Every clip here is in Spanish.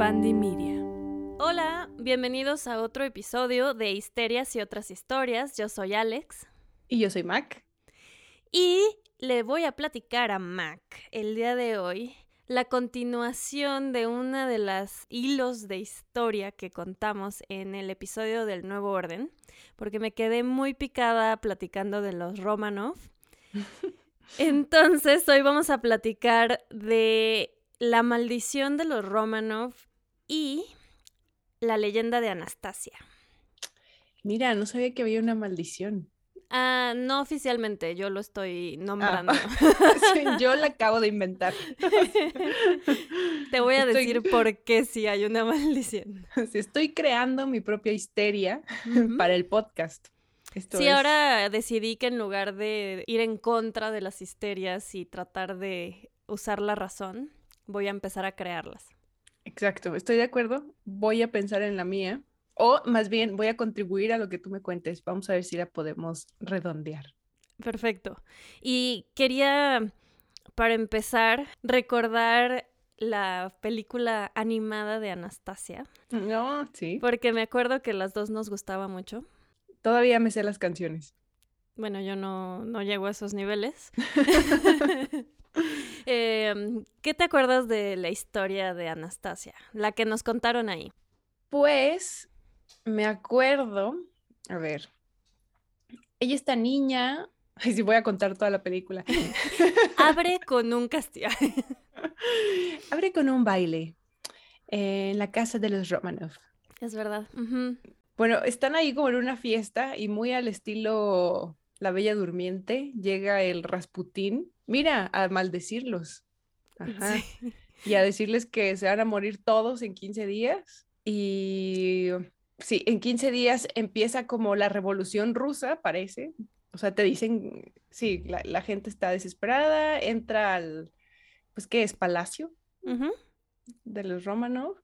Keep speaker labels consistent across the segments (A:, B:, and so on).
A: Media. Hola, bienvenidos a otro episodio de Histerias y otras historias. Yo soy Alex.
B: Y yo soy Mac.
A: Y le voy a platicar a Mac el día de hoy la continuación de una de las hilos de historia que contamos en el episodio del Nuevo Orden, porque me quedé muy picada platicando de los Romanov. Entonces, hoy vamos a platicar de la maldición de los Romanov y la leyenda de Anastasia.
B: Mira, no sabía que había una maldición.
A: Ah, no oficialmente, yo lo estoy nombrando.
B: Ah, yo la acabo de inventar.
A: Te voy a decir por qué sí hay una maldición.
B: Estoy creando mi propia histeria para el podcast.
A: sí, ahora decidí que en lugar de ir en contra de las histerias y tratar de usar la razón, voy a empezar a crearlas.
B: Exacto, estoy de acuerdo. Voy a pensar en la mía o más bien voy a contribuir a lo que tú me cuentes. Vamos a ver si la podemos redondear.
A: Perfecto. Y quería, para empezar, recordar la película animada de Anastasia.
B: No, sí.
A: Porque me acuerdo que las dos nos gustaba mucho.
B: Todavía me sé las canciones.
A: Bueno, yo no, no llego a esos niveles. Em, ¿Qué te acuerdas de la historia de Anastasia? La que nos contaron ahí.
B: Pues me acuerdo, a ver, ella está niña, ay, sí voy a contar toda la película.
A: Abre con un castillo.
B: Abre con un baile en la casa de los Romanov.
A: Es verdad.
B: Bueno, están ahí como en una fiesta y muy al estilo La Bella Durmiente, llega el Rasputín, mira, a maldecirlos. Ajá. Y a decirles que se van a morir todos en 15 días. Y sí, en 15 días empieza como la revolución rusa, parece. O sea, te dicen, sí, la, gente está desesperada, entra al, pues, ¿qué es? Palacio de los Romanov.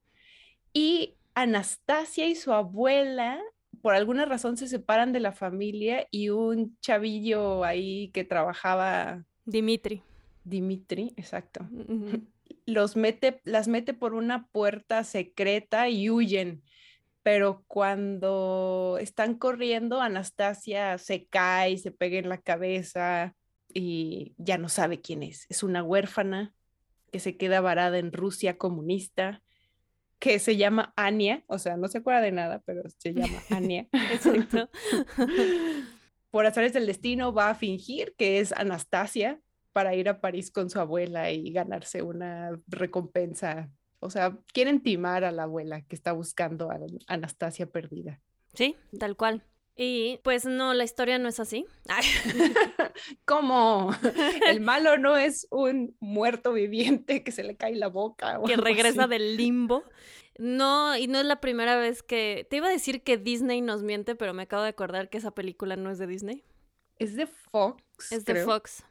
B: Y Anastasia y su abuela, por alguna razón, se separan de la familia y un chavillo ahí que trabajaba.
A: Dimitri.
B: Dimitri, exacto. Los mete, las mete por una puerta secreta y huyen pero cuando están corriendo, Anastasia se cae, se pega en la cabeza y ya no sabe quién es. Es una huérfana que se queda varada en Rusia comunista, que se llama Ania, o sea, no se acuerda de nada, pero se llama Ania. Exacto. Por azares del destino va a fingir que es Anastasia para ir a París con su abuela y ganarse una recompensa o sea, quieren timar a la abuela que está buscando a Anastasia perdida.
A: Sí, tal cual. Y pues no, la historia no es así.
B: ¿Cómo? El malo no es un muerto viviente que se le cae la boca.
A: que regresa del limbo. No, y no es la primera vez que... Te iba a decir que Disney nos miente, pero me acabo de acordar que esa película no es de Disney.
B: Es de Fox.
A: Es de Fox.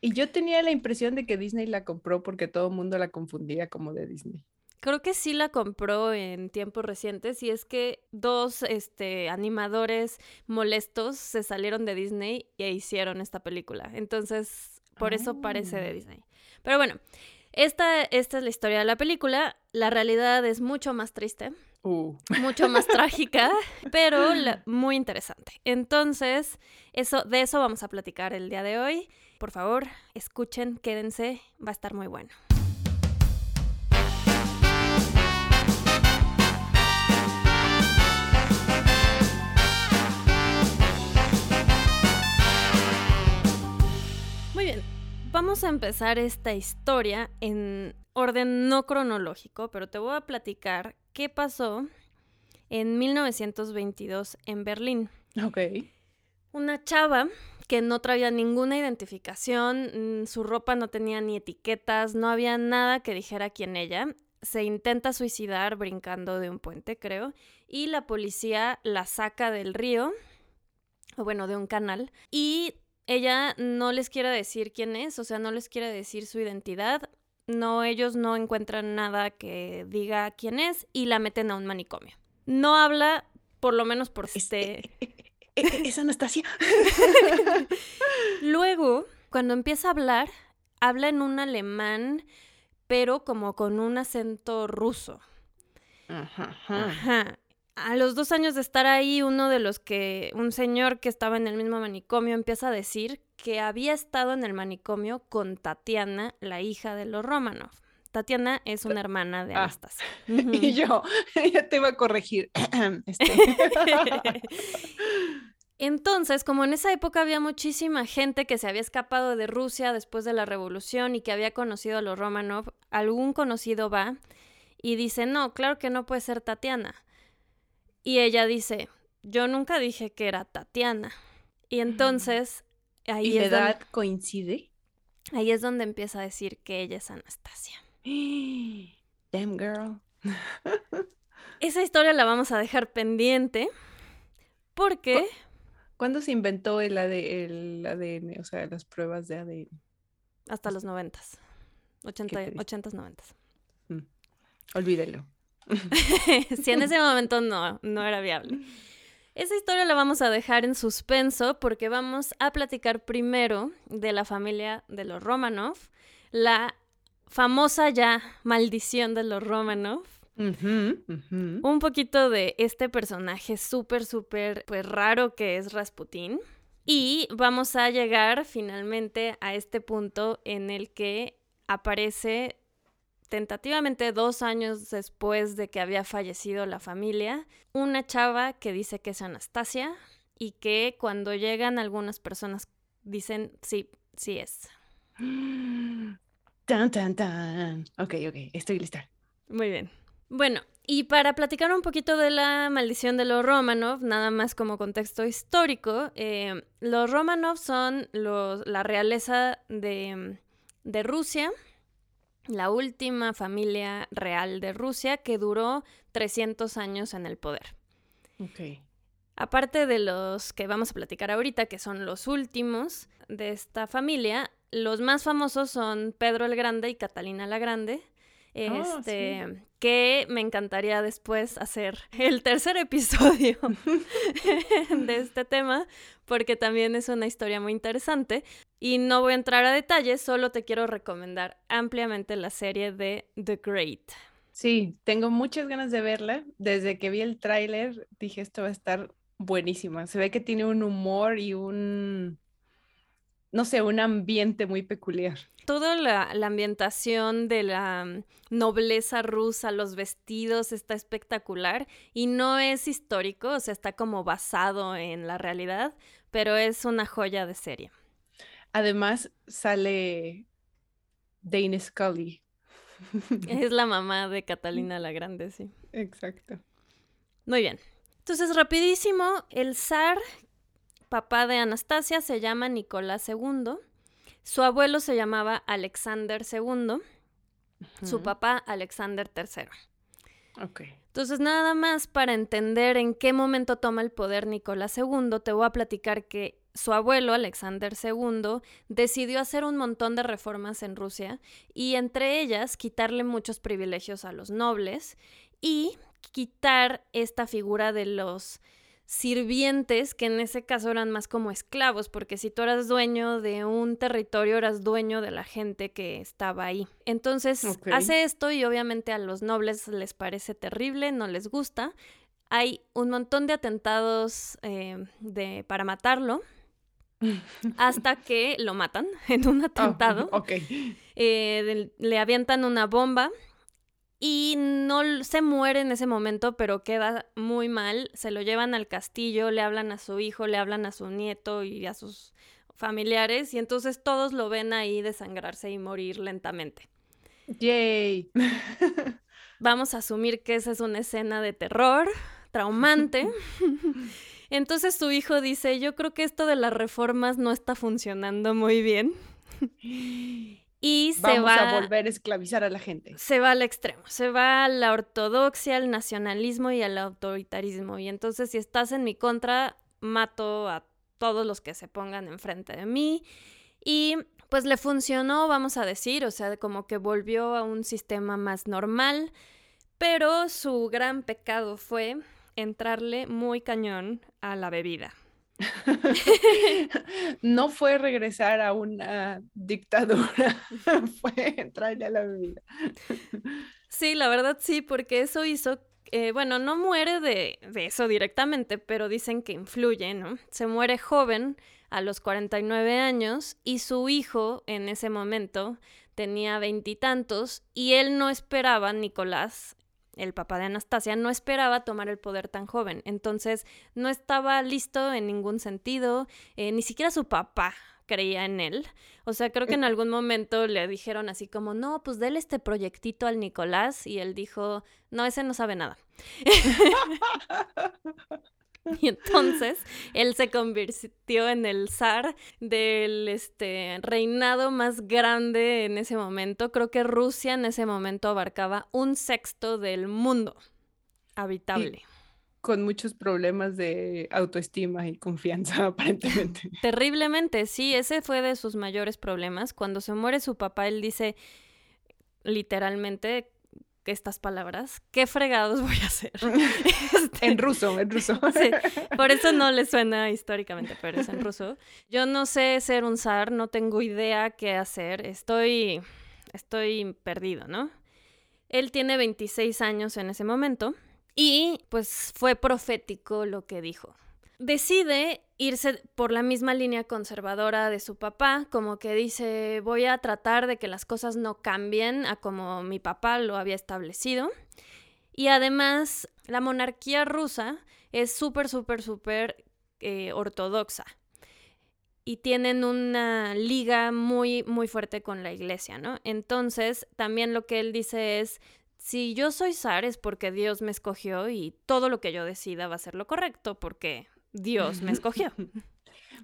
B: Y yo tenía la impresión de que Disney la compró porque todo el mundo la confundía como de Disney.
A: Creo que sí la compró en tiempos recientes y es que dos este, animadores molestos se salieron de Disney e hicieron esta película. Entonces, por eso parece de ah. Disney. Pero bueno, esta, esta es la historia de la película. La realidad es mucho más triste. Uh. Mucho más trágica, pero muy interesante. Entonces, eso, de eso vamos a platicar el día de hoy. Por favor, escuchen, quédense, va a estar muy bueno. Vamos a empezar esta historia en orden no cronológico, pero te voy a platicar qué pasó en 1922 en Berlín.
B: Ok.
A: Una chava que no traía ninguna identificación, mm, su ropa no tenía ni etiquetas, no había nada que dijera quién ella. Se intenta suicidar brincando de un puente, creo, y la policía la saca del río, o bueno, de un canal, y ella no les quiere decir quién es, o sea, no les quiere decir su identidad, no, ellos no encuentran nada que diga quién es y la meten a un manicomio. No habla, por lo menos por este...
B: E, e, es Anastasia.
A: Luego, cuando empieza a hablar, habla en un alemán, pero como con un acento ruso.
B: Ajá.
A: Ajá. A los dos años de estar ahí, uno de los que, un señor que estaba en el mismo manicomio, empieza a decir que había estado en el manicomio con Tatiana, la hija de los Romanov. Tatiana es una hermana de
B: Ah.
A: Anastasia.
B: Y yo, ya te iba a corregir. Este,
A: Entonces, como en esa época había muchísima gente que se había escapado de Rusia después de la revolución y que había conocido a los Romanov, algún conocido va y dice, no, claro que no puede ser Tatiana. Y ella dice, yo nunca dije que era Tatiana. Y entonces ahí,
B: ¿Y la
A: es donde,
B: edad coincide?
A: ahí es donde empieza a decir que ella es Anastasia.
B: Damn girl.
A: Esa historia la vamos a dejar pendiente porque...
B: ¿Cuándo se inventó el, AD el ADN? O sea, las pruebas de ADN.
A: Hasta los noventas. Ochenta,
B: triste.
A: ochentas, noventas.
B: Olvídelo.
A: si en ese momento no, no era viable. Esa historia la vamos a dejar en suspenso porque vamos a platicar primero de la familia de los Romanov, la famosa ya maldición de los Romanov, un poquito de este personaje súper, súper pues, raro que es Rasputín. Y vamos a llegar finalmente a este punto en el que aparece tentativamente dos años después de que había fallecido la familia, una chava que dice que es Anastasia y que cuando llegan algunas personas dicen sí, sí es.
B: Tan, tan, tan. Ok, ok, estoy lista.
A: Muy bien. Bueno, y para platicar un poquito de la maldición de los Romanov, nada más como contexto histórico, eh, los Romanov son los- la realeza de, de Rusia, la última familia real de Rusia que duró 300 años en el poder.
B: Ok.
A: Aparte de los que vamos a platicar ahorita, que son los últimos de esta familia, los más famosos son Pedro el Grande y Catalina la Grande.
B: Ah,
A: Este, que me encantaría después hacer el tercer episodio de este tema, porque también es una historia muy interesante. Y no voy a entrar a detalles, solo te quiero recomendar ampliamente la serie de The Great.
B: Sí, tengo muchas ganas de verla. Desde que vi el tráiler dije esto va a estar buenísima. Se ve que tiene un humor y un, no sé, un ambiente muy peculiar.
A: Toda la, la ambientación de la mm, nobleza rusa, los vestidos, está espectacular y no es histórico, o sea, está como basado en la realidad, pero es una joya de serie.
B: Además sale Dana Scully.
A: Es la mamá de Catalina la Grande, sí.
B: Exacto.
A: Muy bien. Entonces, rapidísimo, el zar, papá de Anastasia, se llama Nicolás II. Su abuelo se llamaba Alexander II. Su papá, Alexander III. Entonces, nada más para entender en qué momento toma el poder Nicolás II, te voy a platicar que su abuelo, Alexander II, decidió hacer un montón de reformas en Rusia y entre ellas quitarle muchos privilegios a los nobles y quitar esta figura de los sirvientes, que en ese caso eran más como esclavos, porque si tú eras dueño de un territorio, eras dueño de la gente que estaba ahí. Entonces hace esto y obviamente a los nobles les parece terrible, no les gusta. Hay un montón de atentados eh, de, para matarlo, hasta que lo matan en un
B: Oh,
A: atentado. Eh, le avientan una bomba y no se muere en ese momento, pero queda muy mal. Se lo llevan al castillo, le hablan a su hijo, le hablan a su nieto y a sus familiares y entonces todos lo ven ahí desangrarse y morir lentamente.
B: Yay.
A: Vamos a asumir que esa es una escena de terror, traumante. Entonces su hijo dice, yo creo que esto de las reformas no está funcionando muy bien. Y se
B: Vamos
A: va
B: a volver a esclavizar a la gente.
A: se va al extremo, se va a la ortodoxia, al nacionalismo y al autoritarismo. Y entonces si estás en mi contra, mato a todos los que se pongan enfrente de mí. Y pues le funcionó, vamos a decir, o sea, como que volvió a un sistema más normal, pero su gran pecado fue entrarle muy cañón a la bebida.
B: no fue regresar a una dictadura, fue entrarle a la bebida.
A: Sí, la verdad sí, porque eso hizo, eh, bueno, no muere de, eso directamente, pero dicen que influye, ¿no? Se muere joven a los 49 años y su hijo en ese momento tenía veintitantos y él no esperaba, Nicolás, el papá de Anastasia, no esperaba tomar el poder tan joven. Entonces, no estaba listo en ningún sentido, eh, ni siquiera su papá creía en él. O sea, creo que en algún momento le dijeron así como, no, pues déle este proyectito al Nicolás y él dijo, no, ese no sabe nada. Y entonces él se convirtió en el zar del este, reinado más grande en ese momento. Creo que Rusia en ese momento abarcaba un sexto del mundo habitable.
B: con muchos problemas de autoestima y confianza, aparentemente.
A: Terriblemente, sí, ese fue de sus mayores problemas. Cuando se muere su papá, él dice literalmente estas palabras, ¿qué fregados voy a hacer?
B: Este, en ruso, en ruso.
A: Sí, por eso no le suena históricamente, pero es en ruso. Yo no sé ser un zar, no tengo idea qué hacer, estoy, estoy perdido, ¿no? Él tiene 26 años en ese momento y pues fue profético lo que dijo decide irse por la misma línea conservadora de su papá, como que dice, voy a tratar de que las cosas no cambien a como mi papá lo había establecido. Y además, la monarquía rusa es súper, súper, súper eh, ortodoxa. Y tienen una liga muy, muy fuerte con la iglesia, ¿no? Entonces, también lo que él dice es, si yo soy zar es porque Dios me escogió y todo lo que yo decida va a ser lo correcto, porque Dios me escogió.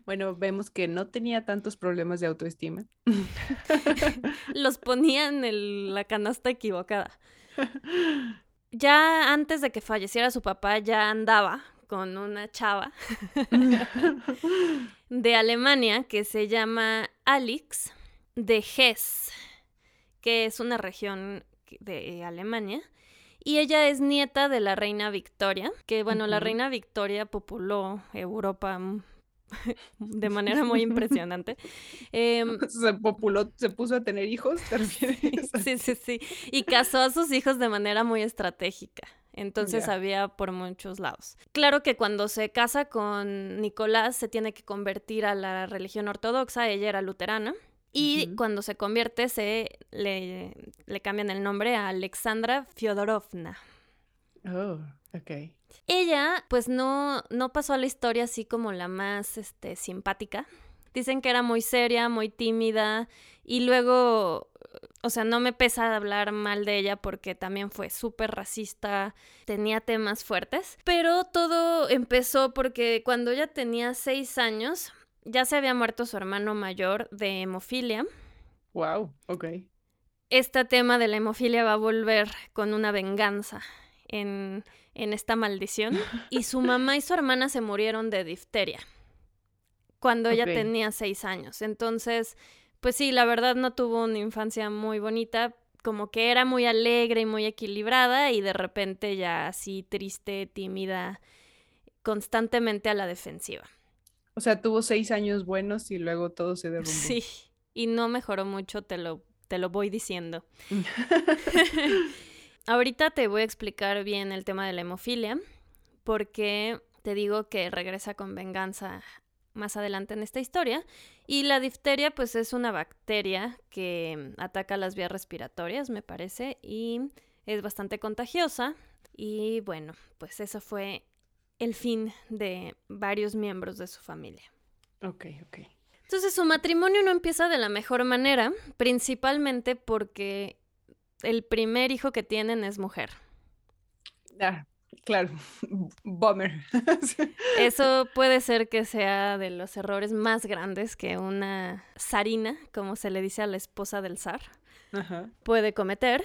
B: Bueno, vemos que no tenía tantos problemas de autoestima.
A: Los ponía en la canasta equivocada. Ya antes de que falleciera su papá, ya andaba con una chava de Alemania que se llama Alix de Hesse, que es una región de Alemania. Y ella es nieta de la reina Victoria, que bueno, la reina Victoria populó Europa de manera muy impresionante.
B: Em, se populó, se puso a tener hijos,
A: sí, sí, sí. Y casó a sus hijos de manera muy estratégica. Entonces había por muchos lados. Claro que cuando se casa con Nicolás se tiene que convertir a la religión ortodoxa, ella era luterana. Y cuando se convierte, se le, le, cambian el nombre a Alexandra Fyodorovna.
B: Oh, ok.
A: Ella, pues no, no pasó a la historia así como la más este, simpática. Dicen que era muy seria, muy tímida. Y luego, o sea, no me pesa hablar mal de ella porque también fue súper racista, tenía temas fuertes. Pero todo empezó porque cuando ella tenía seis años, ya se había muerto su hermano mayor de hemofilia.
B: Wow, ok.
A: Este tema de la hemofilia va a volver con una venganza en, en esta maldición. Y su mamá y su hermana se murieron de difteria cuando ella tenía seis años. Entonces, pues sí, la verdad no tuvo una infancia muy bonita, como que era muy alegre y muy equilibrada y de repente ya así triste, tímida, constantemente a la defensiva.
B: O sea, tuvo seis años buenos y luego todo se derrumbó.
A: Sí, y no mejoró mucho, te lo, te lo voy diciendo. Ahorita te voy a explicar bien el tema de la hemofilia, porque te digo que regresa con venganza más adelante en esta historia. Y la difteria, pues es una bacteria que ataca las vías respiratorias, me parece, y es bastante contagiosa. Y bueno, pues eso fue el fin de varios miembros de su familia.
B: Ok, ok.
A: Entonces su matrimonio no empieza de la mejor manera, principalmente porque el primer hijo que tienen es mujer.
B: Ah, claro, bummer.
A: Eso puede ser que sea de los errores más grandes que una zarina, como se le dice a la esposa del zar, puede cometer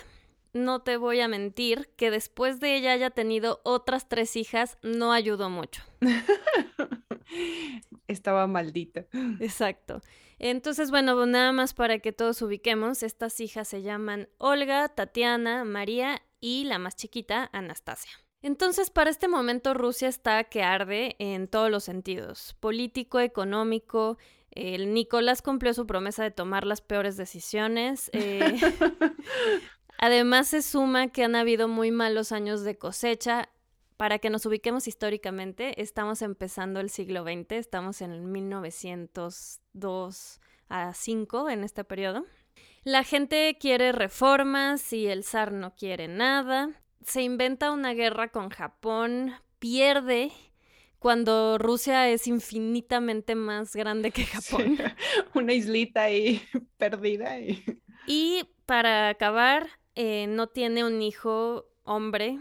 A: no te voy a mentir, que después de ella haya tenido otras tres hijas, no ayudó mucho.
B: Estaba maldita.
A: Exacto. Entonces, bueno, nada más para que todos ubiquemos, estas hijas se llaman Olga, Tatiana, María y la más chiquita, Anastasia. Entonces, para este momento Rusia está que arde en todos los sentidos, político, económico. El Nicolás cumplió su promesa de tomar las peores decisiones. Eh, además, se suma que han habido muy malos años de cosecha. Para que nos ubiquemos históricamente, estamos empezando el siglo XX, estamos en el 1902 a 5 en este periodo. La gente quiere reformas y el zar no quiere nada. Se inventa una guerra con Japón, pierde cuando Rusia es infinitamente más grande que Japón.
B: una islita ahí perdida.
A: Y para acabar, eh, no tiene un hijo hombre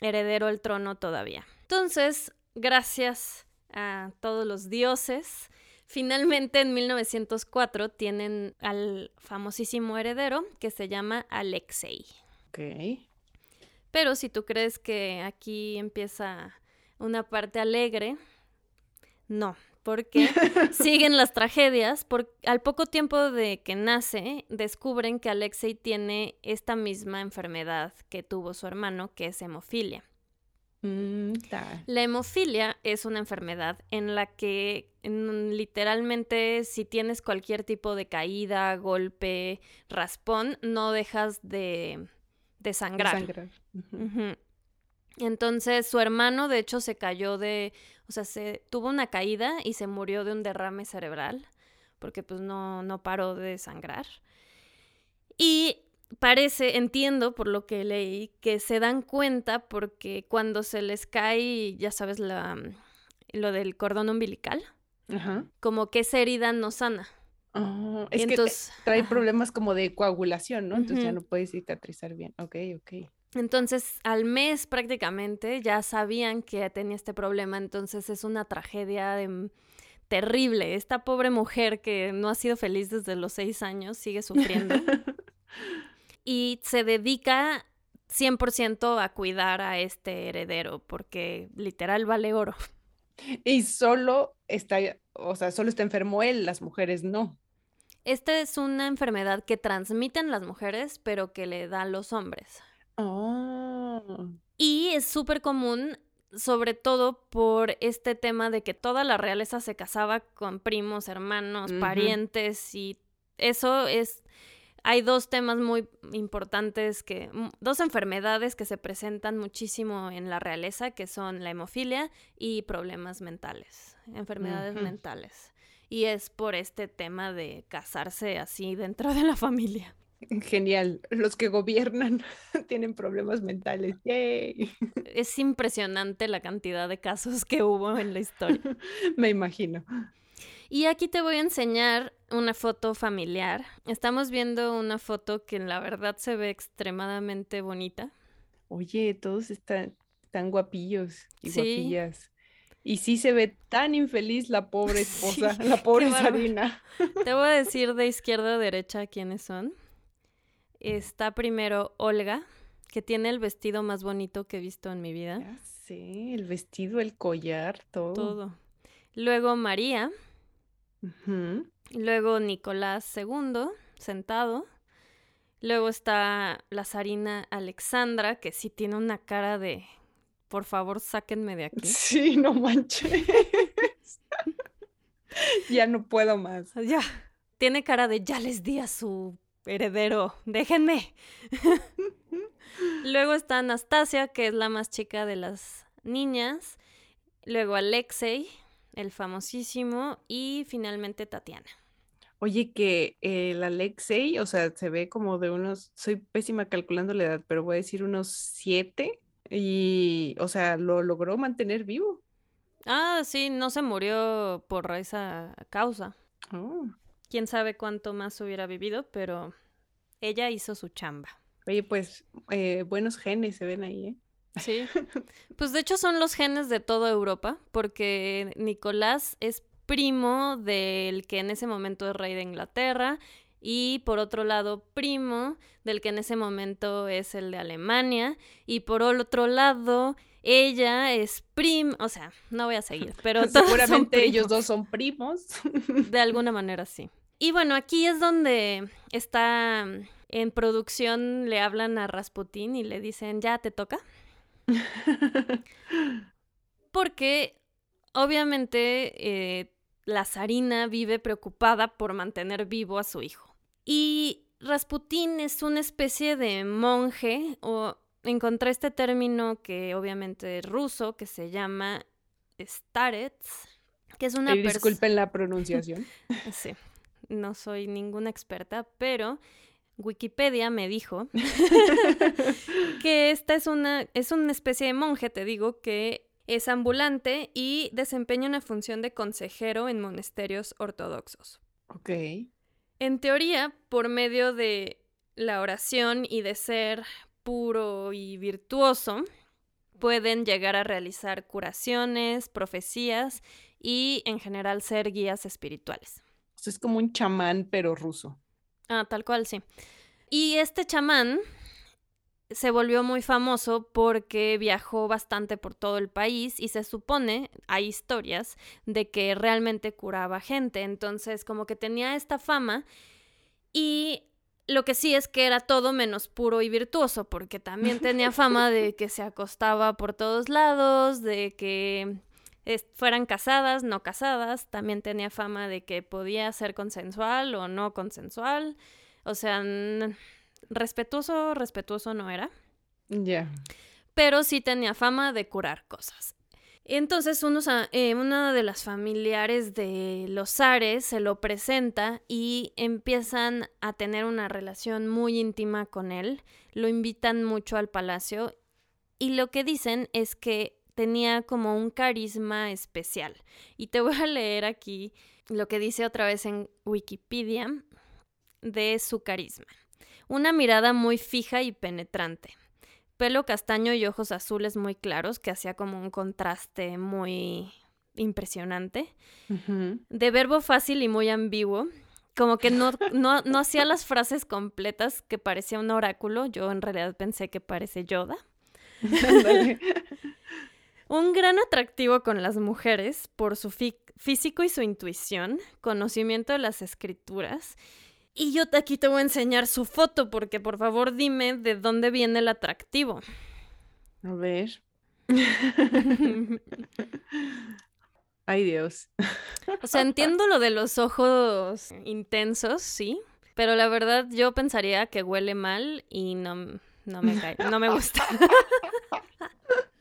A: heredero al trono todavía. Entonces, gracias a todos los dioses, finalmente en 1904 tienen al famosísimo heredero que se llama Alexei.
B: Ok.
A: Pero si tú crees que aquí empieza una parte alegre, no, porque siguen las tragedias. al poco tiempo de que nace, descubren que Alexei tiene esta misma enfermedad que tuvo su hermano, que es hemofilia.
B: Mm,
A: la hemofilia es una enfermedad en la que literalmente si tienes cualquier tipo de caída, golpe, raspón, no dejas de, sangrar. Entonces su hermano de hecho se cayó de, o sea, se tuvo una caída y se murió de un derrame cerebral porque pues no, no paró de sangrar. Y parece, entiendo por lo que leí, que se dan cuenta porque cuando se les cae, ya sabes, la, lo del cordón umbilical, como que esa herida no sana.
B: Oh, es que trae problemas como de coagulación, ¿no? Entonces ya no puede cicatrizar bien. Ok, ok.
A: Entonces, al mes prácticamente ya sabían que tenía este problema, entonces es una tragedia mm, terrible. Esta pobre mujer que no ha sido feliz desde los seis años sigue sufriendo. y se dedica 100% a cuidar a este heredero, porque literal vale oro.
B: Y solo está, o sea, solo está enfermo él, las mujeres no.
A: Esta es una enfermedad que transmiten las mujeres, pero que le dan los hombres.
B: Oh.
A: Y es súper común, sobre todo por este tema de que toda la realeza se casaba con primos, hermanos, parientes, y eso es. Hay dos temas muy importantes que. dos enfermedades que se presentan muchísimo en la realeza, que son la hemofilia y problemas mentales, enfermedades mentales. Y es por este tema de casarse así dentro de la familia.
B: Genial. Los que gobiernan tienen problemas mentales.
A: Es impresionante la cantidad de casos que hubo en la historia.
B: Me imagino.
A: Y aquí te voy a enseñar una foto familiar. Estamos viendo una foto que la verdad se ve extremadamente bonita.
B: Oye, todos están tan guapillos y guapillas. Y sí se ve tan infeliz la pobre esposa, la pobre Sarina.
A: Te voy a decir de izquierda a derecha quiénes son está primero Olga, que tiene el vestido más bonito que he visto en mi vida.
B: Sí, el vestido, el collar, todo.
A: Todo. Luego María. Luego Nicolás II, sentado. Luego está la zarina Alexandra, que sí tiene una cara de, por favor, sáquenme de aquí.
B: Sí, no manches. ya no puedo más.
A: Ya. Tiene cara de, ya les di a su heredero, déjenme. Luego está Anastasia, que es la más chica de las niñas. Luego Alexei, el famosísimo. Y finalmente Tatiana.
B: Oye, que el Alexei, o sea, se ve como de unos, soy pésima calculando la edad, pero voy a decir unos siete. Y, o sea, lo logró mantener vivo.
A: Ah, sí, no se murió por esa causa.
B: Oh
A: quién sabe cuánto más hubiera vivido, pero ella hizo su chamba.
B: Oye, pues eh, buenos genes se ven ahí, ¿eh?
A: Sí. Pues de hecho son los genes de toda Europa, porque Nicolás es primo del que en ese momento es rey de Inglaterra y por otro lado primo del que en ese momento es el de Alemania y por otro lado ella es prim, o sea, no voy a seguir, pero
B: seguramente ellos dos son primos.
A: De alguna manera sí. Y bueno, aquí es donde está en producción, le hablan a Rasputín y le dicen, ya te toca. Porque obviamente eh, la zarina vive preocupada por mantener vivo a su hijo. Y Rasputín es una especie de monje, o encontré este término que obviamente es ruso, que se llama starets, que es una...
B: disculpen la pronunciación.
A: sí, no soy ninguna experta, pero Wikipedia me dijo que esta es una, es una especie de monje, te digo, que es ambulante y desempeña una función de consejero en monasterios ortodoxos.
B: Ok.
A: En teoría, por medio de la oración y de ser puro y virtuoso, pueden llegar a realizar curaciones, profecías y en general ser guías espirituales.
B: Es como un chamán, pero ruso.
A: Ah, tal cual, sí. Y este chamán se volvió muy famoso porque viajó bastante por todo el país y se supone, hay historias, de que realmente curaba gente. Entonces, como que tenía esta fama y lo que sí es que era todo menos puro y virtuoso, porque también tenía fama de que se acostaba por todos lados, de que fueran casadas, no casadas, también tenía fama de que podía ser consensual o no consensual. O sea, respetuoso, respetuoso no era.
B: Ya.
A: Pero sí tenía fama de curar cosas. Entonces eh, una de las familiares de los Ares se lo presenta y empiezan a tener una relación muy íntima con él. Lo invitan mucho al palacio y lo que dicen es que tenía como un carisma especial. Y te voy a leer aquí lo que dice otra vez en Wikipedia de su carisma. Una mirada muy fija y penetrante. Pelo castaño y ojos azules muy claros, que hacía como un contraste muy impresionante. De verbo fácil y muy ambiguo. Como que no, no, no hacía las frases completas, que parecía un oráculo. Yo en realidad pensé que parece Yoda. un gran atractivo con las mujeres por su físico y su intuición, conocimiento de las escrituras y yo aquí te voy a enseñar su foto porque por favor dime de dónde viene el atractivo.
B: A ver. Ay Dios.
A: O sea, entiendo lo de los ojos intensos, sí, pero la verdad yo pensaría que huele mal y no, no me cae, no me gusta.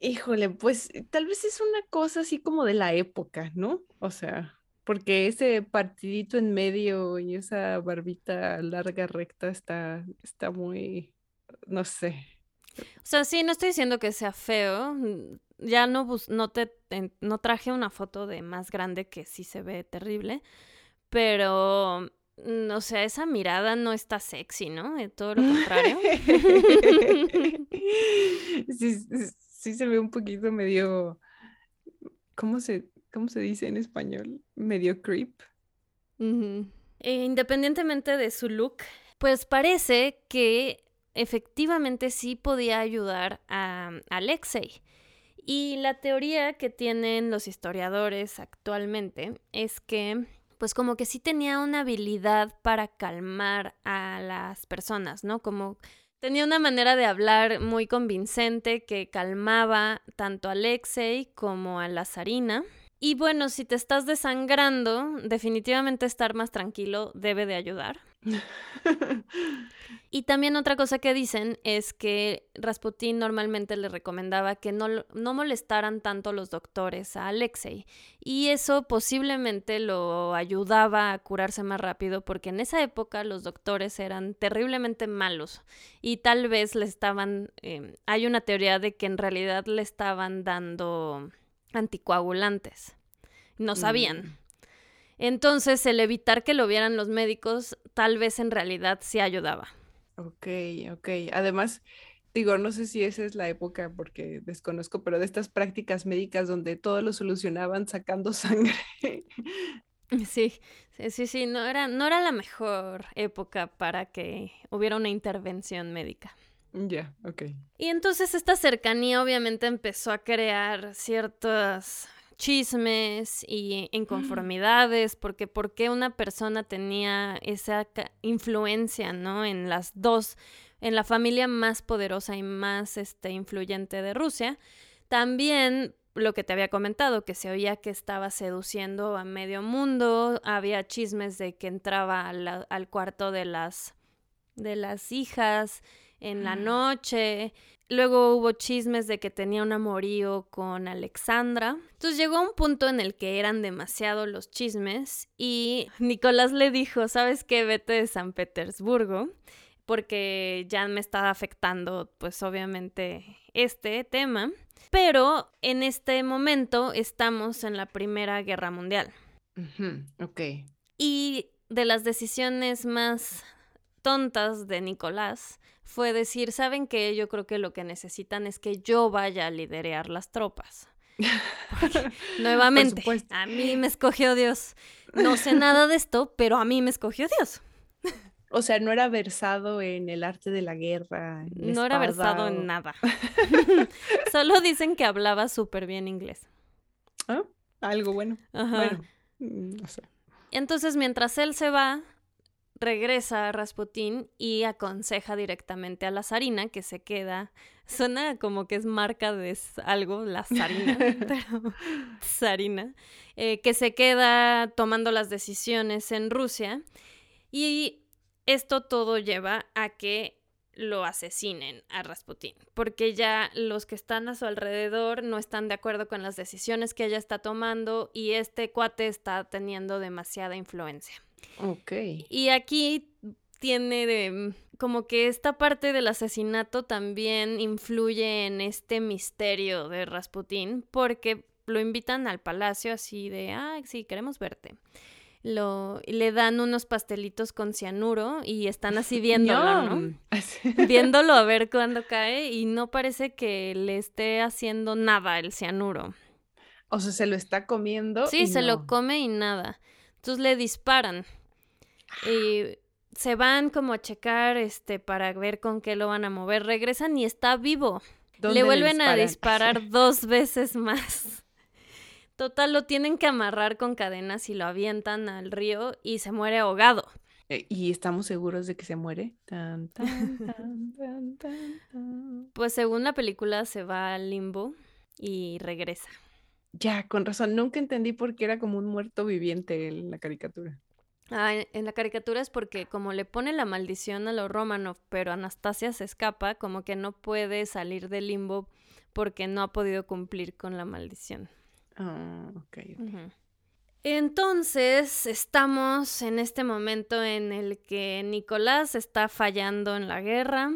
B: Híjole, pues tal vez es una cosa así como de la época, ¿no? O sea, porque ese partidito en medio y esa barbita larga recta está, está muy, no sé.
A: O sea, sí, no estoy diciendo que sea feo. Ya no, no, te, no traje una foto de más grande que sí se ve terrible, pero, o sea, esa mirada no está sexy, ¿no? Eh, todo lo contrario.
B: sí, sí se ve un poquito medio, ¿cómo se, ¿cómo se dice en español? Medio creep.
A: E independientemente de su look, pues parece que efectivamente sí podía ayudar a Alexei. Y la teoría que tienen los historiadores actualmente es que, pues como que sí tenía una habilidad para calmar a las personas, ¿no? Como tenía una manera de hablar muy convincente que calmaba tanto a Alexei como a la zarina. Y bueno, si te estás desangrando, definitivamente estar más tranquilo debe de ayudar. y también otra cosa que dicen es que Rasputin normalmente le recomendaba que no, no molestaran tanto los doctores a Alexei. Y eso posiblemente lo ayudaba a curarse más rápido porque en esa época los doctores eran terriblemente malos y tal vez le estaban... Eh, hay una teoría de que en realidad le estaban dando anticoagulantes. No sabían. Mm. Entonces, el evitar que lo vieran los médicos, tal vez en realidad sí ayudaba.
B: Ok, ok. Además, digo, no sé si esa es la época porque desconozco, pero de estas prácticas médicas donde todo lo solucionaban sacando sangre.
A: Sí, sí, sí, sí, no era, no era la mejor época para que hubiera una intervención médica.
B: Ya, ok.
A: Y entonces esta cercanía obviamente empezó a crear ciertas chismes y inconformidades, porque por qué una persona tenía esa influencia, ¿no? En las dos, en la familia más poderosa y más este, influyente de Rusia. También lo que te había comentado, que se oía que estaba seduciendo a medio mundo, había chismes de que entraba al, cuarto de las, de las hijas en la noche, luego hubo chismes de que tenía un amorío con Alexandra. Entonces llegó un punto en el que eran demasiado los chismes y Nicolás le dijo, ¿sabes qué? Vete de San Petersburgo porque ya me está afectando pues obviamente este tema. Pero en este momento estamos en la Primera Guerra Mundial.
B: Ok.
A: Y de las decisiones más tontas de Nicolás fue decir, ¿saben qué? Yo creo que lo que necesitan es que yo vaya a liderar las tropas. nuevamente, a mí me escogió Dios. No sé nada de esto, pero a mí me escogió Dios.
B: O sea, no era versado en el arte de la guerra.
A: no era versado en nada. Solo dicen que hablaba súper bien inglés.
B: Ah, algo bueno. Bueno, mm, no sé.
A: Entonces, mientras él se va, regresa a Rasputín y aconseja directamente a la zarina que se queda. Suena como que es marca de algo, la zarina, pero zarina, eh, que se queda tomando las decisiones en Rusia. Y esto todo lleva a que lo asesinen a Rasputín, porque ya los que están a su alrededor no están de acuerdo con las decisiones que ella está tomando y este cuate está teniendo demasiada influencia.
B: Ok.
A: Y aquí tiene de como que esta parte del asesinato también influye en este misterio de Rasputín, porque lo invitan al palacio así de, ah, sí, queremos verte lo, le dan unos pastelitos con cianuro y están así viéndolo, ¿no? Viéndolo a ver cuándo cae y no parece que le esté haciendo nada el cianuro.
B: O sea, se lo está comiendo.
A: Sí, se lo come y nada. Entonces le disparan. Y se van como a checar este para ver con qué lo van a mover. Regresan y está vivo. Le vuelven a disparar dos veces más. Total, lo tienen que amarrar con cadenas y lo avientan al río y se muere ahogado.
B: Eh, ¿Y estamos seguros de que se muere?
A: pues según la película se va al limbo y regresa.
B: Ya, con razón. Nunca entendí por qué era como un muerto viviente en la caricatura.
A: Ah, en la caricatura es porque como le pone la maldición a los Romanov, pero Anastasia se escapa, como que no puede salir del limbo porque no ha podido cumplir con la maldición.
B: Ah, ok.
A: Entonces, estamos en este momento en el que Nicolás está fallando en la guerra.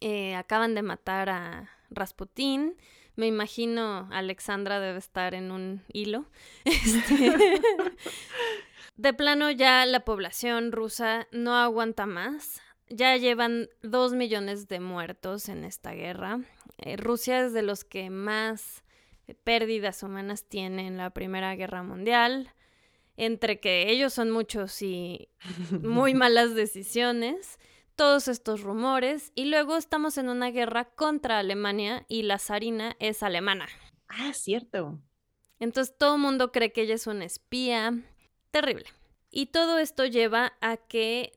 A: Eh, acaban de matar a Rasputín. Me imagino Alexandra debe estar en un hilo. Este, de plano ya la población rusa no aguanta más. Ya llevan dos millones de muertos en esta guerra. Eh, Rusia es de los que más pérdidas humanas tiene en la Primera Guerra Mundial, entre que ellos son muchos y muy malas decisiones, todos estos rumores, y luego estamos en una guerra contra Alemania y la zarina es alemana.
B: Ah, cierto.
A: Entonces todo el mundo cree que ella es una espía. Terrible. Y todo esto lleva a que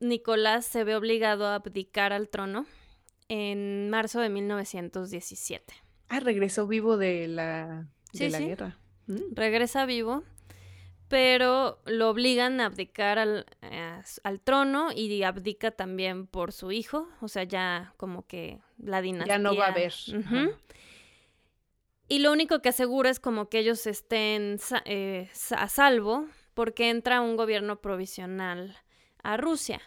A: Nicolás se ve obligado a abdicar al trono en marzo de 1917.
B: Ah, regresó vivo de la, de la guerra.
A: Mm. Regresa vivo, pero lo obligan a abdicar al, eh, al, trono y abdica también por su hijo, o sea, ya como que la dinastía...
B: Ya no va a haber.
A: Y lo único que asegura es como que ellos estén eh, a salvo porque entra un gobierno provisional a Rusia.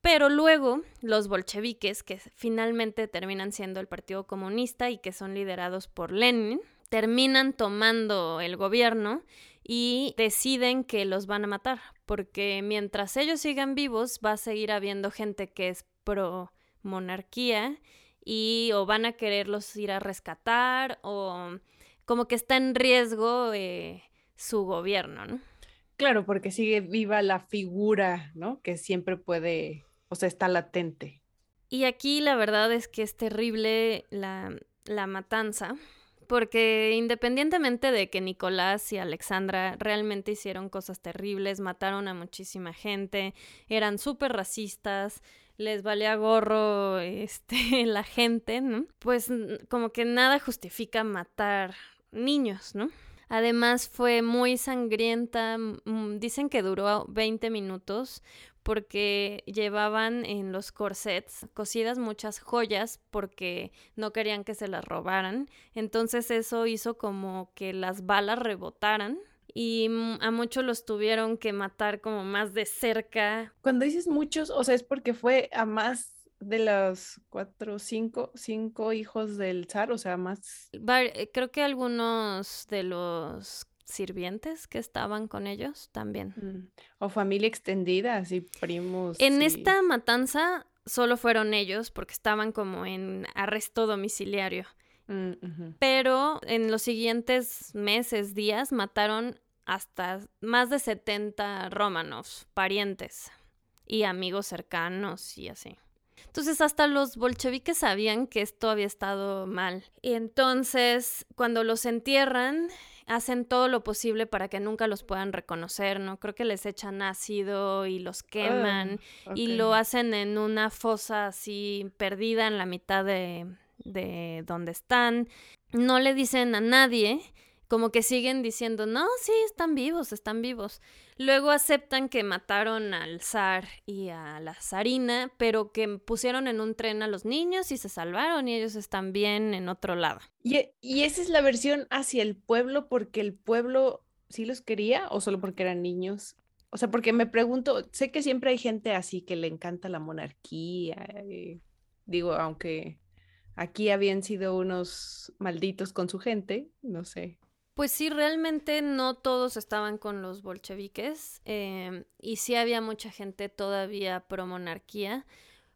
A: Pero luego los bolcheviques, que finalmente terminan siendo el Partido Comunista y que son liderados por Lenin, terminan tomando el gobierno y deciden que los van a matar, porque mientras ellos sigan vivos va a seguir habiendo gente que es pro monarquía y o van a quererlos ir a rescatar o como que está en riesgo eh, su gobierno, ¿no?
B: Claro, porque sigue viva la figura, ¿no? Que siempre puede o sea, está latente.
A: Y aquí la verdad es que es terrible la, la matanza, porque independientemente de que Nicolás y Alexandra realmente hicieron cosas terribles, mataron a muchísima gente, eran súper racistas, les valía gorro este, la gente, ¿no? Pues como que nada justifica matar niños, ¿no? Además fue muy sangrienta, dicen que duró 20 minutos porque llevaban en los corsets cosidas muchas joyas porque no querían que se las robaran. Entonces eso hizo como que las balas rebotaran y a muchos los tuvieron que matar como más de cerca.
B: Cuando dices muchos, o sea, es porque fue a más de los cuatro, cinco, cinco hijos del zar, o sea, más.
A: Eh, creo que algunos de los sirvientes que estaban con ellos también. Mm,
B: o familia extendida, así primos.
A: En esta matanza solo fueron ellos porque estaban como en arresto domiciliario. Mm, Pero en los siguientes meses, días, mataron hasta más de 70 Romanovs, parientes y amigos cercanos y así. Entonces hasta los bolcheviques sabían que esto había estado mal. Y entonces cuando los entierran, hacen todo lo posible para que nunca los puedan reconocer, ¿no? Creo que les echan ácido y los queman ah, y lo hacen en una fosa así perdida en la mitad de, de donde están. No le dicen a nadie como que siguen diciendo, no, sí, están vivos, están vivos. Luego aceptan que mataron al zar y a la zarina, pero que pusieron en un tren a los niños y se salvaron y ellos están bien en otro lado.
B: ¿Y, y esa es la versión hacia el pueblo porque el pueblo sí los quería o solo porque eran niños? O sea, porque me pregunto, sé que siempre hay gente así que le encanta la monarquía, digo, aunque aquí habían sido unos malditos con su gente, no sé.
A: Pues sí, realmente no todos estaban con los bolcheviques em, y sí había mucha gente todavía pro monarquía,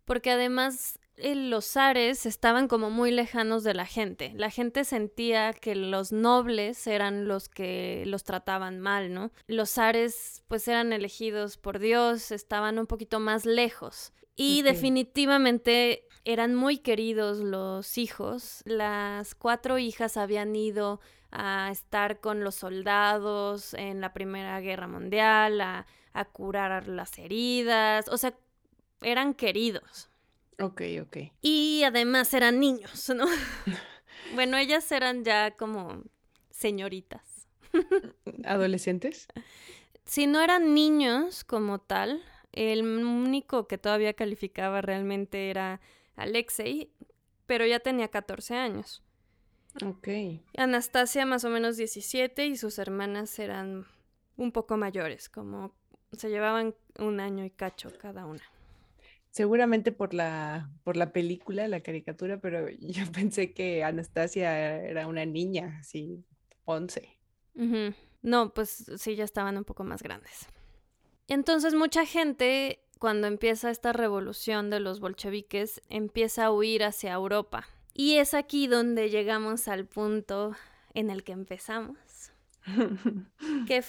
A: porque además eh, los zares estaban como muy lejanos de la gente. La gente sentía que los nobles eran los que los trataban mal, ¿no? Los zares pues eran elegidos por Dios, estaban un poquito más lejos. Y definitivamente eran muy queridos los hijos. Las cuatro hijas habían ido a estar con los soldados en la Primera Guerra Mundial, a, curar las heridas, o sea, eran queridos.
B: Ok, ok.
A: Y además eran niños, ¿no? bueno, ellas eran ya como señoritas.
B: ¿Adolescentes?
A: Si no eran niños como tal, el único que todavía calificaba realmente era Alexei, pero ya tenía 14 años.
B: Ok.
A: Anastasia más o menos 17 y sus hermanas eran un poco mayores, como se llevaban un año y cacho cada una.
B: Seguramente por la, por la película, la caricatura, pero yo pensé que Anastasia era una niña, así, 11.
A: No, pues sí, ya estaban un poco más grandes. Entonces mucha gente, cuando empieza esta revolución de los bolcheviques, empieza a huir hacia Europa y es aquí donde llegamos al punto en el que empezamos. que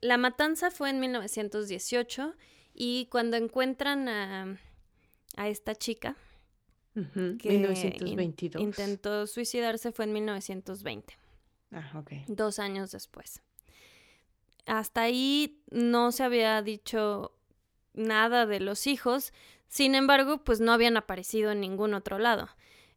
A: la matanza fue en 1918 y cuando encuentran a, esta chica,
B: que 1922.
A: intentó suicidarse fue en 1920.
B: Ah, ok.
A: Dos años después. Hasta ahí no se había dicho nada de los hijos, sin embargo, pues no habían aparecido en ningún otro lado.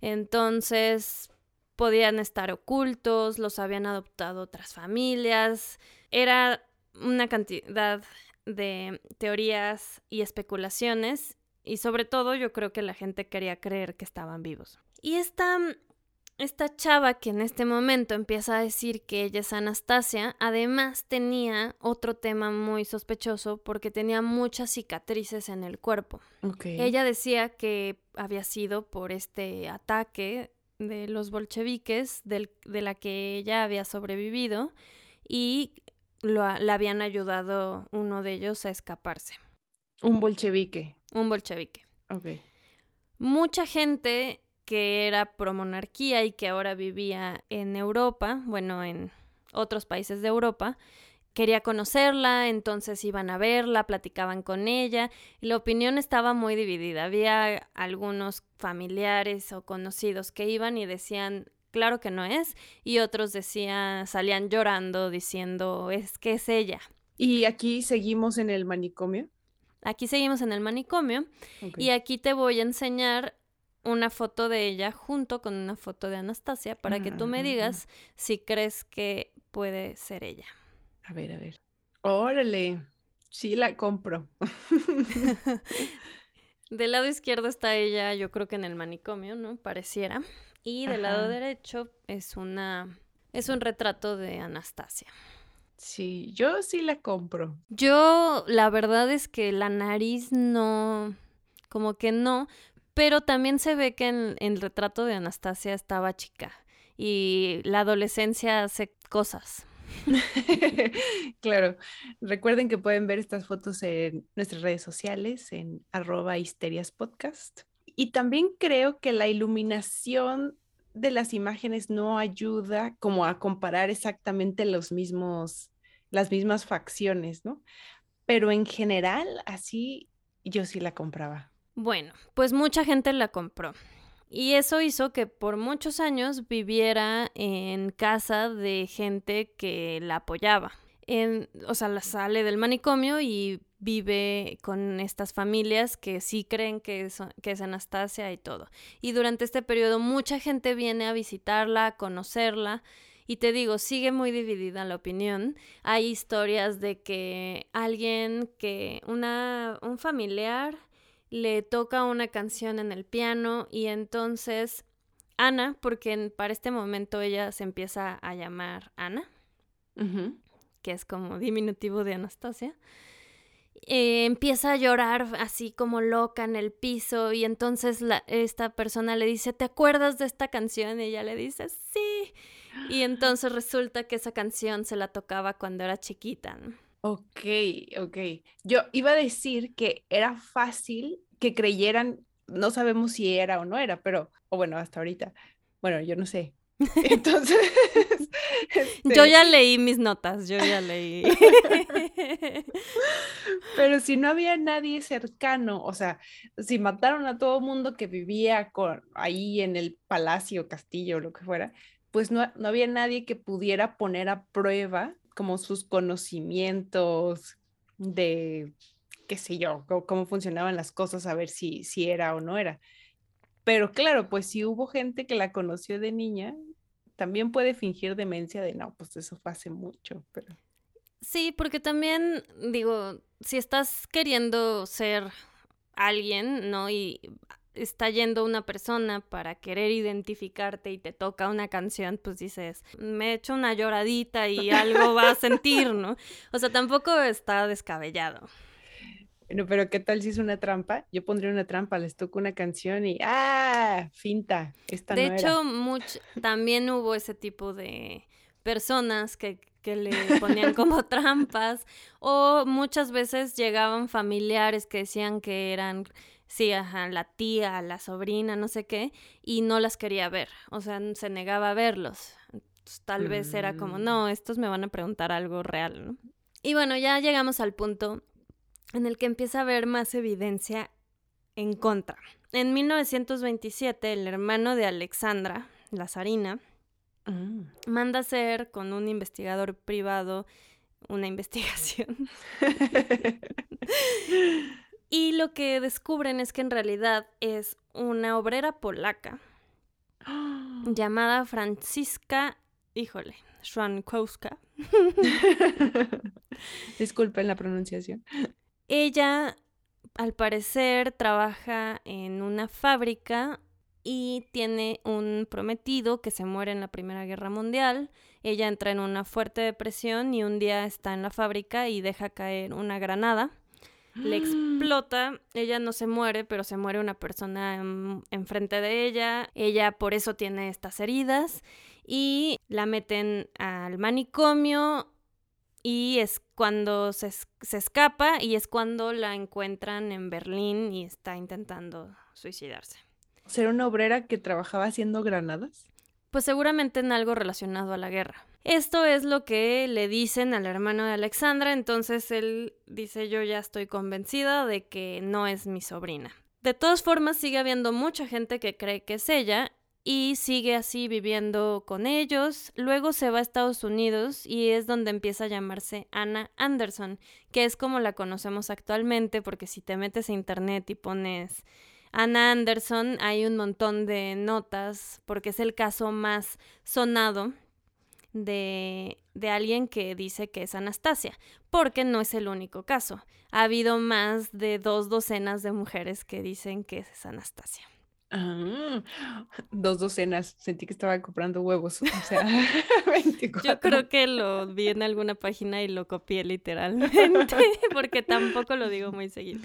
A: Entonces podían estar ocultos, los habían adoptado otras familias. Era una cantidad de teorías y especulaciones y sobre todo yo creo que la gente quería creer que estaban vivos. Y esta esta chava que en este momento empieza a decir que ella es Anastasia, además tenía otro tema muy sospechoso porque tenía muchas cicatrices en el cuerpo. Ella decía que había sido por este ataque de los bolcheviques de la que ella había sobrevivido y lo, la habían ayudado uno de ellos a escaparse.
B: Un bolchevique.
A: Un bolchevique.
B: Ok.
A: Mucha gente que era promonarquía y que ahora vivía en Europa, bueno, en otros países de Europa, quería conocerla, entonces iban a verla, platicaban con ella, y la opinión estaba muy dividida. Había algunos familiares o conocidos que iban y decían claro que no es, y otros decían, salían llorando diciendo, es que es ella.
B: ¿Y aquí seguimos en el manicomio?
A: Aquí seguimos en el manicomio y aquí te voy a enseñar una foto de ella junto con una foto de Anastasia para que tú me digas si crees que puede ser ella.
B: A ver, a ver. Órale, sí la compro.
A: del lado izquierdo está ella, yo creo que en el manicomio, ¿no? Pareciera. Y del lado derecho es una es un retrato de Anastasia.
B: Sí, yo sí la compro.
A: Yo, la verdad es que la nariz no, como que no, pero también se ve que en, el retrato de Anastasia estaba chica y la adolescencia hace cosas.
B: claro, recuerden que pueden ver estas fotos en nuestras redes sociales, en arroba histerias podcast. Y también creo que la iluminación de las imágenes no ayuda como a comparar exactamente los mismos, las mismas facciones, ¿no? Pero en general, así yo sí la compraba.
A: Bueno, pues mucha gente la compró. Y eso hizo que por muchos años viviera en casa de gente que la apoyaba. En, o sea, la sale del manicomio y vive con estas familias que sí creen que es, que es Anastasia y todo. Y durante este periodo mucha gente viene a visitarla, a conocerla. Y te digo, sigue muy dividida la opinión. Hay historias de que alguien que, una, un familiar le toca una canción en el piano y entonces Ana, porque para este momento ella se empieza a llamar Ana, que es como diminutivo de Anastasia, eh, empieza a llorar así como loca en el piso y entonces esta persona le dice, ¿te acuerdas de esta canción? Y ella le dice, sí. Y entonces resulta que esa canción se la tocaba cuando era chiquita.
B: Ok, ok. Yo iba a decir que era fácil que creyeran, no sabemos si era o no era, pero, o bueno, hasta ahorita. Bueno, yo no sé. Entonces,
A: yo ya este leí mis notas, yo ya leí.
B: Pero si no había nadie cercano, o sea, si mataron a todo mundo que vivía con, ahí en el palacio, castillo, lo que fuera, pues no, no había nadie que pudiera poner a prueba como sus conocimientos de, qué sé yo, cómo, funcionaban las cosas, a ver si, si era o no era. Pero claro, pues si hubo gente que la conoció de niña, también puede fingir demencia de no, pues eso fue hace mucho, pero...
A: Sí, porque también digo, si estás queriendo ser alguien, ¿no? Y está yendo una persona para querer identificarte y te toca una canción, pues dices, me echo una lloradita y algo va a sentir, ¿no? O sea, tampoco está descabellado.
B: Bueno, pero ¿qué tal si es una trampa? Yo pondría una trampa, les toco una canción y ¡ah! Finta. Esta
A: de hecho, también hubo ese tipo de personas que, que le ponían como trampas o muchas veces llegaban familiares que decían que eran sí, ajá, la tía, la sobrina, no sé qué, y no las quería ver, o sea, se negaba a verlos. tal vez era como, mm. no, estos me van a preguntar algo real, ¿no? Y bueno, ya llegamos al punto en el que empieza a haber más evidencia en contra. En 1927, el hermano de Alexandra, la zarina, mm. manda hacer con un investigador privado una investigación. Y lo que descubren es que en realidad es una obrera polaca llamada Francisca, híjole, Schwankowska.
B: Disculpen la pronunciación.
A: Ella, al parecer, trabaja en una fábrica y tiene un prometido que se muere en la Primera Guerra Mundial. Ella entra en una fuerte depresión y un día está en la fábrica y deja caer una granada. Le explota, ella no se muere, pero se muere una persona enfrente de ella, ella por eso tiene estas heridas y la meten al manicomio y es cuando se, se escapa y es cuando la encuentran en Berlín y está intentando suicidarse.
B: ¿Será una obrera que trabajaba haciendo granadas?
A: Pues seguramente en algo relacionado a la guerra. Esto es lo que le dicen al hermano de Alexandra, entonces él dice yo ya estoy convencida de que no es mi sobrina. De todas formas sigue habiendo mucha gente que cree que es ella y sigue así viviendo con ellos. Luego se va a Estados Unidos y es donde empieza a llamarse Anna Anderson, que es como la conocemos actualmente, porque si te metes a internet y pones Anna Anderson, hay un montón de notas, porque es el caso más sonado de, de, alguien que dice que es Anastasia, porque no es el único caso. Ha habido más de dos docenas de mujeres que dicen que es Anastasia.
B: Ah, dos docenas. Sentí que estaba comprando huevos. O sea,
A: 24. Yo creo que lo vi en alguna página y lo copié literalmente, porque tampoco lo digo muy seguido.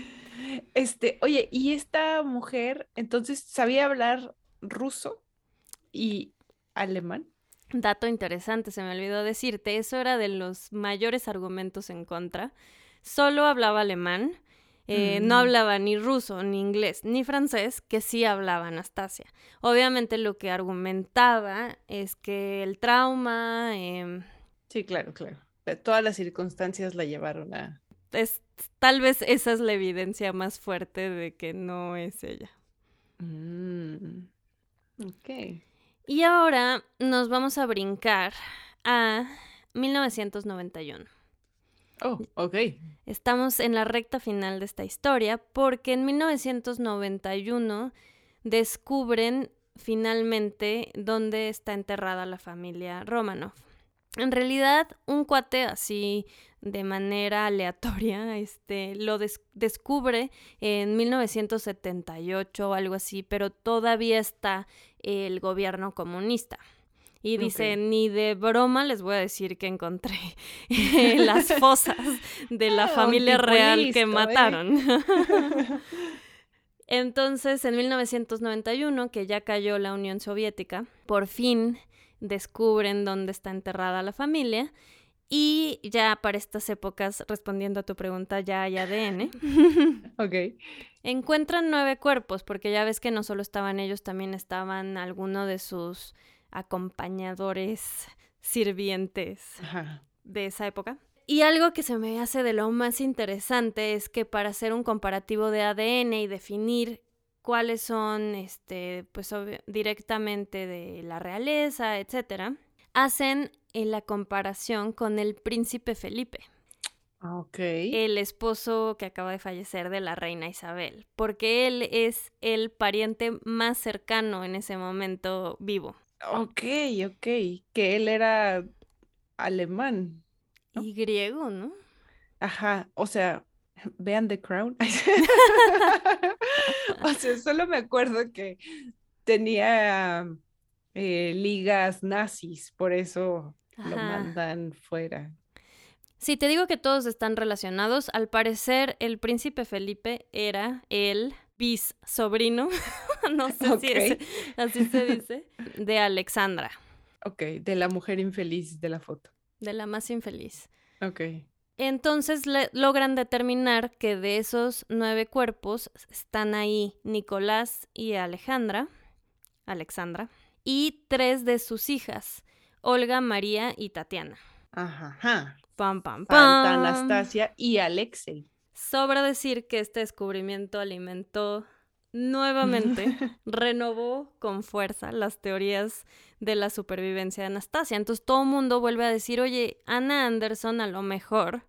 B: Este, oye, ¿y esta mujer entonces sabía hablar ruso y alemán?
A: Dato interesante, se me olvidó decirte, eso era de los mayores argumentos en contra. Solo hablaba alemán, eh, no mm. hablaba ni ruso, ni inglés, ni francés, que sí hablaba Anastasia. Obviamente lo que argumentaba es que el trauma... Em,
B: sí, claro, claro. Todas las circunstancias la llevaron a...
A: Es, tal vez esa es la evidencia más fuerte de que no es ella.
B: Mm. Ok.
A: Y ahora nos vamos a brincar a 1991.
B: Oh, ok.
A: Estamos en la recta final de esta historia porque en 1991 descubren finalmente dónde está enterrada la familia Romanov. En realidad, un cuate así de manera aleatoria, este, lo descubre en 1978 o algo así, pero todavía está el gobierno comunista. Y dice, ni de broma les voy a decir que encontré las fosas de la ah, familia real que ¿eh? mataron. Entonces, en 1991, que ya cayó la Unión Soviética, por fin descubren dónde está enterrada la familia. Y ya para estas épocas, respondiendo a tu pregunta, ya hay ADN.
B: ok.
A: Encuentran nueve cuerpos, porque ya ves que no solo estaban ellos, también estaban algunos de sus acompañadores, sirvientes de esa época. Y algo que se me hace de lo más interesante es que para hacer un comparativo de ADN y definir cuáles son, este, pues directamente de la realeza, etcétera, hacen en la comparación con el príncipe Felipe.
B: Ah.
A: El esposo que acaba de fallecer de la reina Isabel, porque él es el pariente más cercano en ese momento vivo.
B: Ok, ok, que él era alemán.
A: Y griego, ¿no?
B: Ajá, o sea, vean The Crown. o sea, solo me acuerdo que tenía eh, ligas nazis, por eso lo mandan fuera.
A: Si te digo que todos están relacionados, al parecer el príncipe Felipe era el bis sobrino, no sé si así se dice, de Alexandra.
B: Ok, de la mujer infeliz de la foto.
A: De la más infeliz.
B: Ok.
A: Entonces logran determinar que de esos nueve cuerpos están ahí Nicolás y Alejandra, Alexandra, y tres de sus hijas, Olga, María y Tatiana.
B: Ajá.
A: Pam, pam, pam.
B: Anastasia y Alexei.
A: Sobra decir que este descubrimiento alimentó nuevamente, renovó con fuerza las teorías de la supervivencia de Anastasia. Entonces todo el mundo vuelve a decir, oye, Ana Anderson a lo mejor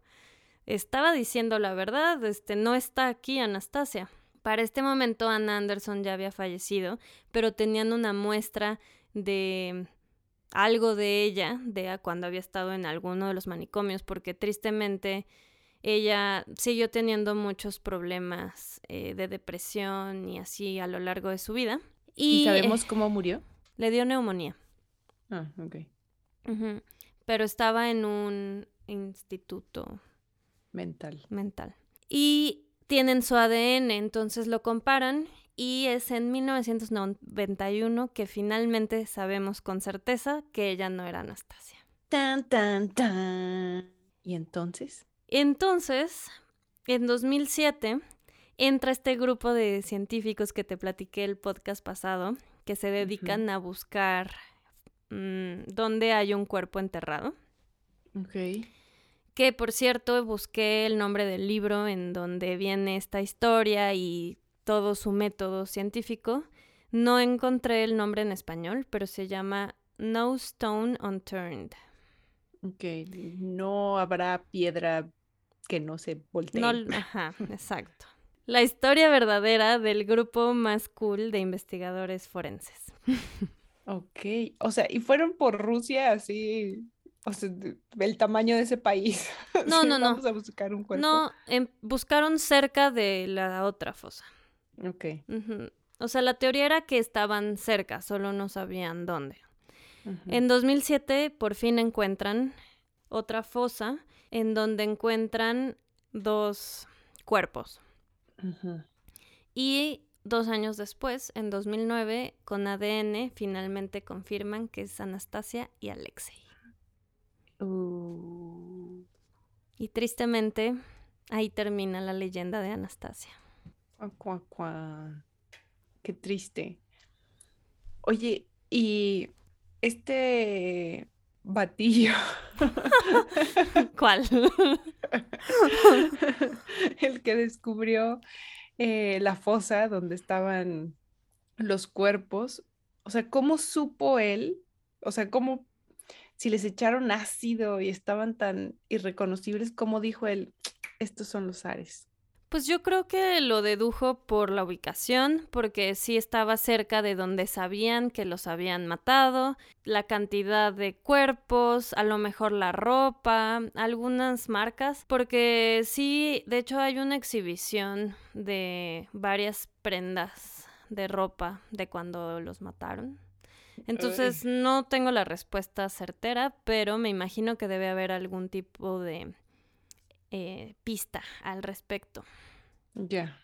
A: estaba diciendo la verdad, este, no está aquí Anastasia. Para este momento Ana Anderson ya había fallecido, pero tenían una muestra de algo de ella, de cuando había estado en alguno de los manicomios, porque tristemente ella siguió teniendo muchos problemas eh, de depresión y así a lo largo de su vida.
B: ¿Y, sabemos cómo murió?
A: Le dio neumonía.
B: Ah, ok.
A: Pero estaba en un instituto
B: mental.
A: Mental. Y tienen su ADN, entonces lo comparan y es en 1991 que finalmente sabemos con certeza que ella no era Anastasia.
B: Tan, tan, tan. ¿Y entonces?
A: Entonces, en 2007, entra este grupo de científicos que te platiqué el podcast pasado, que se dedican a buscar mm, dónde hay un cuerpo enterrado.
B: Ok.
A: Que por cierto, busqué el nombre del libro en donde viene esta historia y todo su método científico. No encontré el nombre en español, pero se llama No Stone Unturned.
B: Ok, no habrá piedra que no se voltee.
A: ajá, exacto. La historia verdadera del grupo más cool de investigadores forenses.
B: Ok, o sea, y fueron por Rusia así, o sea, el tamaño de ese país.
A: No, no, no.
B: Vamos a buscar un cuerpo.
A: No, em, buscaron cerca de la otra fosa.
B: Ok.
A: O sea, la teoría era que estaban cerca, solo no sabían dónde. En 2007 por fin encuentran otra fosa en donde encuentran dos cuerpos. Y dos años después, en 2009, con ADN, finalmente confirman que es Anastasia y Alexei.
B: Uh.
A: Y tristemente, ahí termina la leyenda de Anastasia.
B: Qué triste. Oye, y este batillo.
A: ¿Cuál?
B: El que descubrió eh, la fosa donde estaban los cuerpos. O sea, ¿cómo supo él? O sea, ¿cómo si les echaron ácido y estaban tan irreconocibles, como dijo él, estos son los ares?
A: Pues yo creo que lo dedujo por la ubicación, porque sí estaba cerca de donde sabían que los habían matado, la cantidad de cuerpos, a lo mejor la ropa, algunas marcas, porque sí, de hecho hay una exhibición de varias prendas de ropa de cuando los mataron. Entonces no tengo la respuesta certera, pero me imagino que debe haber algún tipo de eh, pista al respecto.
B: Ya,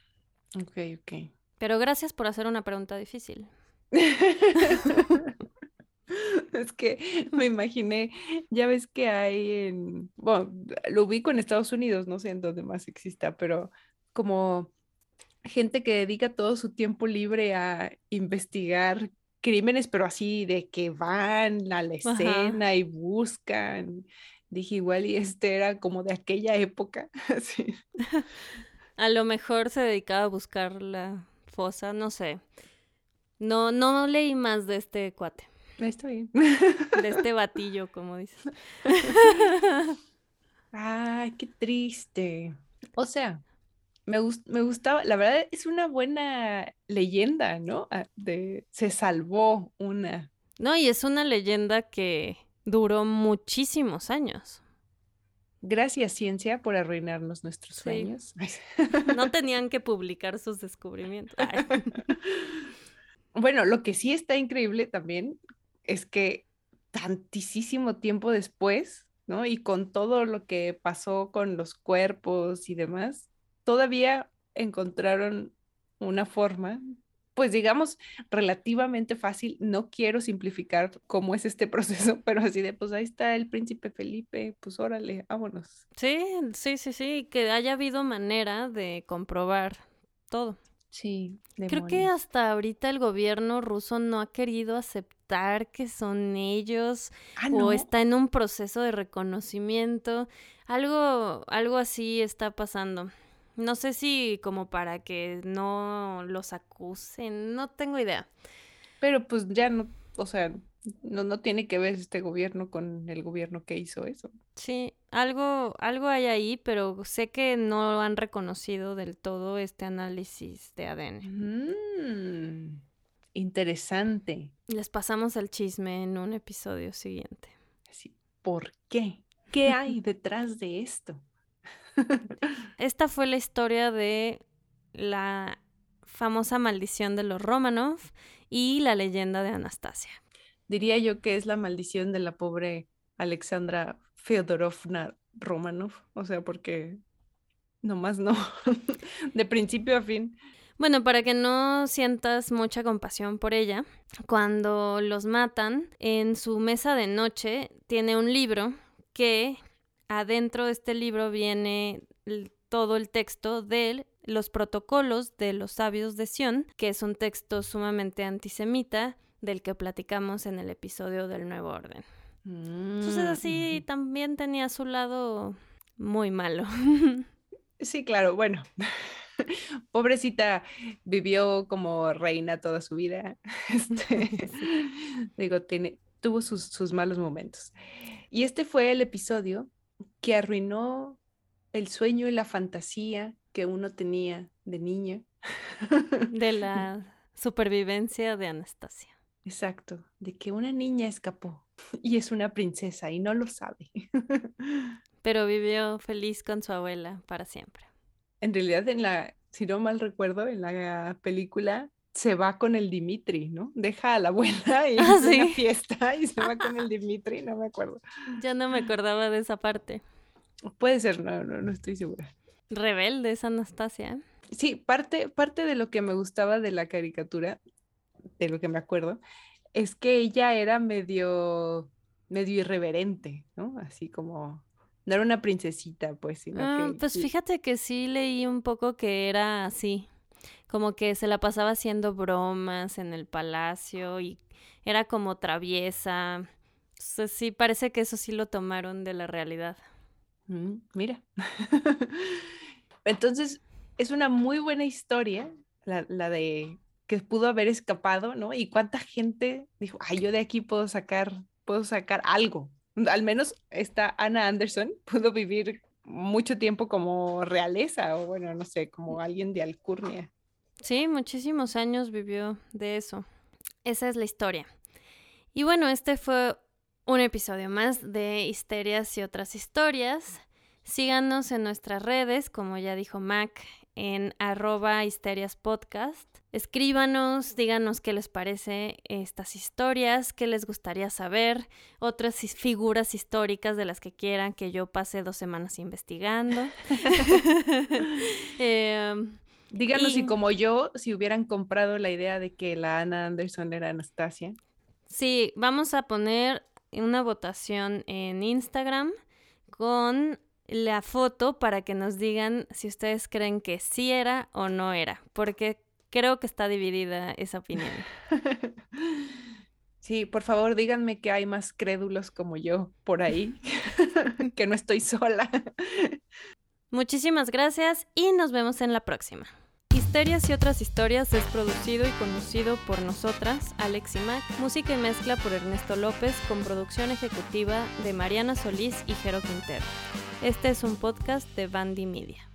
B: ok, ok.
A: Pero gracias por hacer una pregunta difícil.
B: es que me imaginé, ya ves que hay en, bueno, lo ubico en Estados Unidos, no sé en dónde más exista, pero como gente que dedica todo su tiempo libre a investigar crímenes, pero así de que van a la escena y buscan Dije, igual y este era como de aquella época.
A: A lo mejor se dedicaba a buscar la fosa, no sé. No, no leí más de este cuate.
B: Está bien.
A: De este batillo, como dices.
B: Ay, qué triste. O sea, me, me gustaba, la verdad es una buena leyenda, ¿no? Ah, de se salvó una.
A: No, y es una leyenda que duró muchísimos años.
B: Gracias, ciencia, por arruinarnos nuestros sueños.
A: No tenían que publicar sus descubrimientos.
B: Bueno, lo que sí está increíble también es que tantísimo tiempo después, ¿no? Y con todo lo que pasó con los cuerpos y demás, todavía encontraron una forma pues digamos, relativamente fácil. No quiero simplificar cómo es este proceso, pero así de, pues ahí está el príncipe Felipe, pues órale, vámonos.
A: Sí, sí, sí, sí, que haya habido manera de comprobar todo.
B: Sí.
A: Creo que hasta ahorita el gobierno ruso no ha querido aceptar que son ellos
B: ah,
A: o está en un proceso de reconocimiento. Algo, algo así está pasando. No sé si como para que no los acusen, no tengo idea.
B: Pero pues ya no, o sea, no, no tiene que ver este gobierno con el gobierno que hizo eso.
A: Sí, algo, algo hay ahí, pero sé que no han reconocido del todo este análisis de ADN.
B: Mm, interesante.
A: Les pasamos el chisme en un episodio siguiente.
B: Sí, ¿por qué? ¿Qué hay detrás de esto?
A: Esta fue la historia de la famosa maldición de los Romanov y la leyenda de Anastasia.
B: Diría yo que es la maldición de la pobre Alexandra Feodorovna Romanov, o sea, porque nomás no, de principio a fin.
A: Bueno, para que no sientas mucha compasión por ella, cuando los matan, en su mesa de noche tiene un libro que adentro de este libro viene todo el texto de los protocolos de los sabios de Sion, que es un texto sumamente antisemita del que platicamos en el episodio del Nuevo Orden. Entonces así mm. también tenía su lado muy malo.
B: Sí, claro, bueno. Pobrecita, vivió como reina toda su vida. Este, digo, tiene, tuvo sus, sus malos momentos. Y este fue el episodio que arruinó el sueño y la fantasía que uno tenía de niña.
A: De la supervivencia de Anastasia.
B: Exacto, de que una niña escapó y es una princesa y no lo sabe.
A: Pero vivió feliz con su abuela para siempre.
B: En realidad, en la, si no mal recuerdo, en la película se va con el Dimitri, ¿no? Deja a la abuela y ah, una fiesta y se va con el Dimitri, no me acuerdo.
A: Ya no me acordaba de esa parte.
B: Puede ser, no, no, no estoy segura.
A: Rebelde es Anastasia. ¿eh?
B: Sí, parte, parte de lo que me gustaba de la caricatura, de lo que me acuerdo, es que ella era medio, medio irreverente, ¿no? Así como, no era una princesita, pues, sino
A: ah, Pues fíjate que sí leí un poco que era así, como que se la pasaba haciendo bromas en el palacio y era como traviesa. sí, parece que eso sí lo tomaron de la realidad.
B: Mm, mira. Entonces, es una muy buena historia, la, la, de que pudo haber escapado, ¿no? Y cuánta gente dijo, ay, yo de aquí puedo sacar, puedo sacar algo. Al menos esta Anna Anderson pudo vivir mucho tiempo como realeza o bueno, no sé, como alguien de alcurnia.
A: Sí, muchísimos años vivió de eso. Esa es la historia. Y bueno, este fue un episodio más de Histerias y otras historias. Síganos en nuestras redes, como ya dijo Mac, en arroba histerias podcast. Escríbanos, díganos qué les parece estas historias, qué les gustaría saber, otras figuras históricas de las que quieran que yo pase dos semanas investigando.
B: Em, díganos si como yo, si hubieran comprado la idea de que la Ana Anderson era Anastasia.
A: Sí, vamos a poner una votación en Instagram con la foto para que nos digan si ustedes creen que sí era o no era, porque creo que está dividida esa opinión.
B: Sí, por favor, díganme que hay más crédulos como yo por ahí, que no estoy sola.
A: Muchísimas gracias y nos vemos en la próxima. Histerias y otras historias es producido y conducido por nosotras, Alex y Mac, música y mezcla por Ernesto López, con producción ejecutiva de Mariana Solís y Jero Quintero. Este es un podcast de Bandy Media.